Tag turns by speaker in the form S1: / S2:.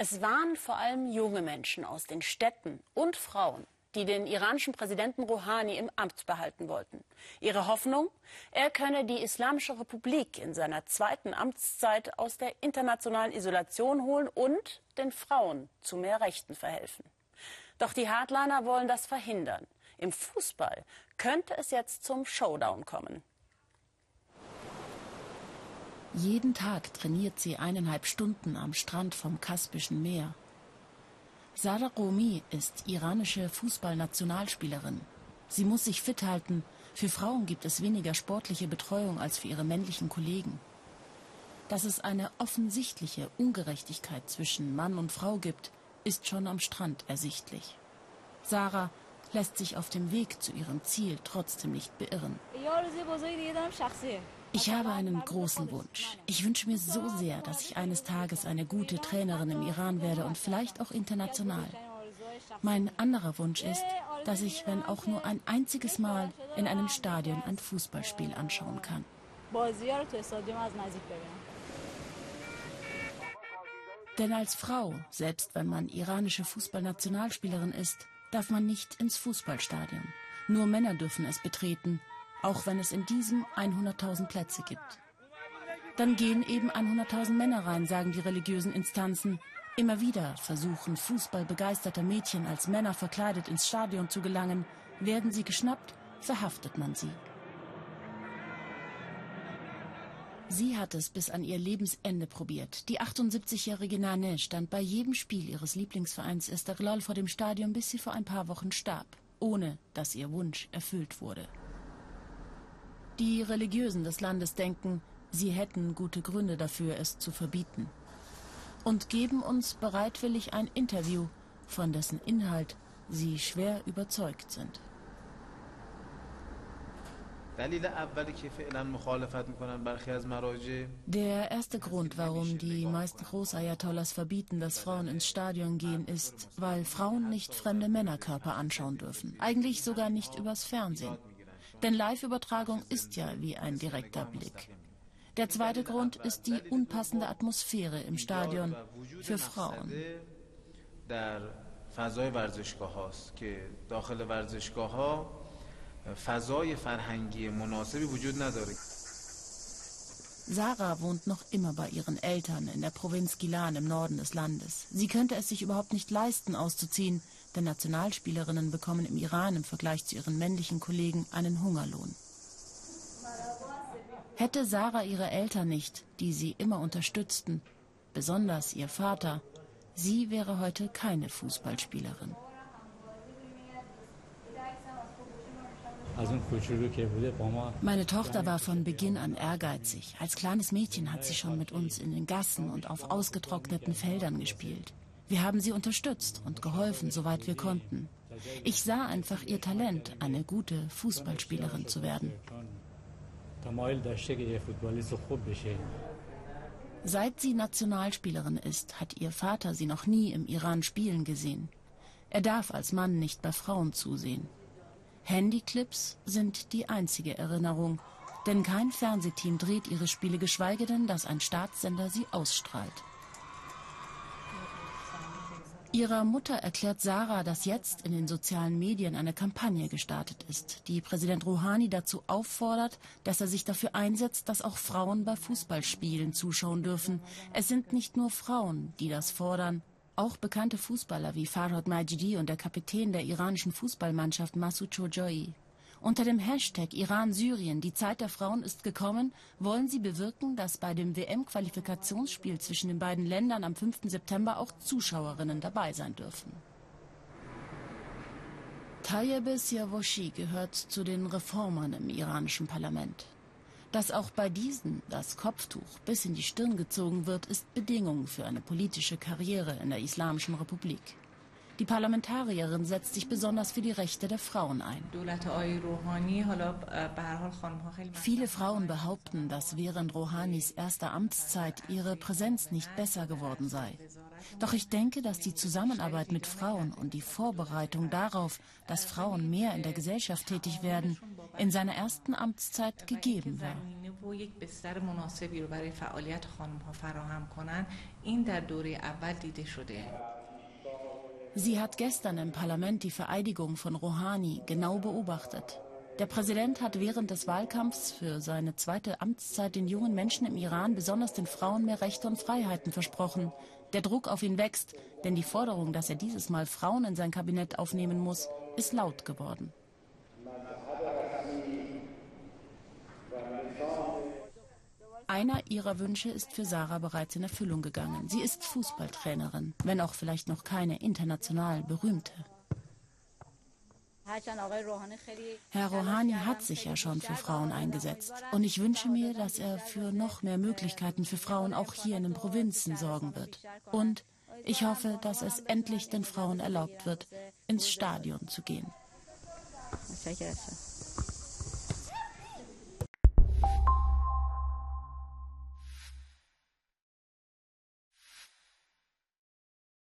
S1: Es waren vor allem junge Menschen aus den Städten und Frauen, die den iranischen Präsidenten Rouhani im Amt behalten wollten. Ihre Hoffnung, er könne die Islamische Republik in seiner zweiten Amtszeit aus der internationalen Isolation holen und den Frauen zu mehr Rechten verhelfen. Doch die Hardliner wollen das verhindern. Im Fußball könnte es jetzt zum Showdown kommen.
S2: Jeden Tag trainiert sie eineinhalb Stunden am Strand vom Kaspischen Meer. Sada Romi ist iranische Fußballnationalspielerin. Sie muss sich fit halten. Für Frauen gibt es weniger sportliche Betreuung als für ihre männlichen Kollegen. Dass es eine offensichtliche Ungerechtigkeit zwischen Mann und Frau gibt, ist schon am Strand ersichtlich. Sarah lässt sich auf dem Weg zu ihrem Ziel trotzdem nicht beirren. Ich habe einen großen Wunsch. Ich wünsche mir so sehr, dass ich eines Tages eine gute Trainerin im Iran werde und vielleicht auch international. Mein anderer Wunsch ist, dass ich, wenn auch nur ein einziges Mal, in einem Stadion ein Fußballspiel anschauen kann. Denn als Frau, selbst wenn man iranische Fußballnationalspielerin ist, darf man nicht ins Fußballstadion. Nur Männer dürfen es betreten, auch wenn es in diesem 100.000 Plätze gibt. Dann gehen eben 100.000 Männer rein, sagen die religiösen Instanzen. Immer wieder versuchen fußballbegeisterte Mädchen als Männer verkleidet ins Stadion zu gelangen. Werden sie geschnappt, verhaftet man sie. Sie hat es bis an ihr Lebensende probiert. Die 78-jährige Nane stand bei jedem Spiel ihres Lieblingsvereins Esteghlal vor dem Stadion, bis sie vor ein paar Wochen starb, ohne dass ihr Wunsch erfüllt wurde. Die Religiösen des Landes denken, sie hätten gute Gründe dafür, es zu verbieten. Und geben uns bereitwillig ein Interview, von dessen Inhalt sie schwer überzeugt sind. Der erste Grund, warum die meisten Großayatollahs verbieten, dass Frauen ins Stadion gehen, ist, weil Frauen nicht fremde Männerkörper anschauen dürfen. Eigentlich sogar nicht übers Fernsehen. Denn Live-Übertragung ist ja wie ein direkter Blick. Der zweite Grund ist die unpassende Atmosphäre im Stadion für Frauen. فضای ورزشگاه هاست که داخل ورزشگاه ها فضای فرهنگی مناسبی وجود نداره. Sarah wohnt noch immer bei ihren Eltern in der Provinz Gilan im Norden des Landes. Sie könnte es sich überhaupt nicht leisten, auszuziehen, denn Nationalspielerinnen bekommen im Iran im Vergleich zu ihren männlichen Kollegen einen Hungerlohn. Hätte Sarah ihre Eltern nicht, die sie immer unterstützten, besonders ihr Vater, sie wäre heute keine Fußballspielerin. Meine Tochter war von Beginn an ehrgeizig. Als kleines Mädchen hat sie schon mit uns in den Gassen und auf ausgetrockneten Feldern gespielt. Wir haben sie unterstützt und geholfen, soweit wir konnten. Ich sah einfach ihr Talent, eine gute Fußballspielerin zu werden. Seit sie Nationalspielerin ist, hat ihr Vater sie noch nie im Iran spielen gesehen. Er darf als Mann nicht bei Frauen zusehen. Handyclips sind die einzige Erinnerung, denn kein Fernsehteam dreht ihre Spiele, geschweige denn, dass ein Staatssender sie ausstrahlt. Ihrer Mutter erklärt Sarah, dass jetzt in den sozialen Medien eine Kampagne gestartet ist, die Präsident Rouhani dazu auffordert, dass er sich dafür einsetzt, dass auch Frauen bei Fußballspielen zuschauen dürfen. Es sind nicht nur Frauen, die das fordern, auch bekannte Fußballer wie Farhad Majidi und der Kapitän der iranischen Fußballmannschaft Masoud Choujoi. Unter dem Hashtag Iran-Syrien, die Zeit der Frauen ist gekommen, wollen sie bewirken, dass bei dem WM-Qualifikationsspiel zwischen den beiden Ländern am 5. September auch Zuschauerinnen dabei sein dürfen. Tayyip Siavoshi gehört zu den Reformern im iranischen Parlament. Dass auch bei diesen das Kopftuch bis in die Stirn gezogen wird, ist Bedingung für eine politische Karriere in der Islamischen Republik. Die Parlamentarierin setzt sich besonders für die Rechte der Frauen ein. Viele Frauen behaupten, dass während Rouhanis erster Amtszeit ihre Präsenz nicht besser geworden sei. Doch ich denke, dass die Zusammenarbeit mit Frauen und die Vorbereitung darauf, dass Frauen mehr in der Gesellschaft tätig werden, in seiner ersten Amtszeit gegeben war. Sie hat gestern im Parlament die Vereidigung von Rouhani genau beobachtet. Der Präsident hat während des Wahlkampfs für seine zweite Amtszeit den jungen Menschen im Iran, besonders den Frauen, mehr Rechte und Freiheiten versprochen. Der Druck auf ihn wächst, denn die Forderung, dass er dieses Mal Frauen in sein Kabinett aufnehmen muss, ist laut geworden. Einer ihrer Wünsche ist für Sarah bereits in Erfüllung gegangen. Sie ist Fußballtrainerin, wenn auch vielleicht noch keine international berühmte. Herr Rouhani hat sich ja schon für Frauen eingesetzt. Und ich wünsche mir, dass er für noch mehr Möglichkeiten für Frauen auch hier in den Provinzen sorgen wird. Und ich hoffe, dass es endlich den Frauen erlaubt wird, ins Stadion zu gehen.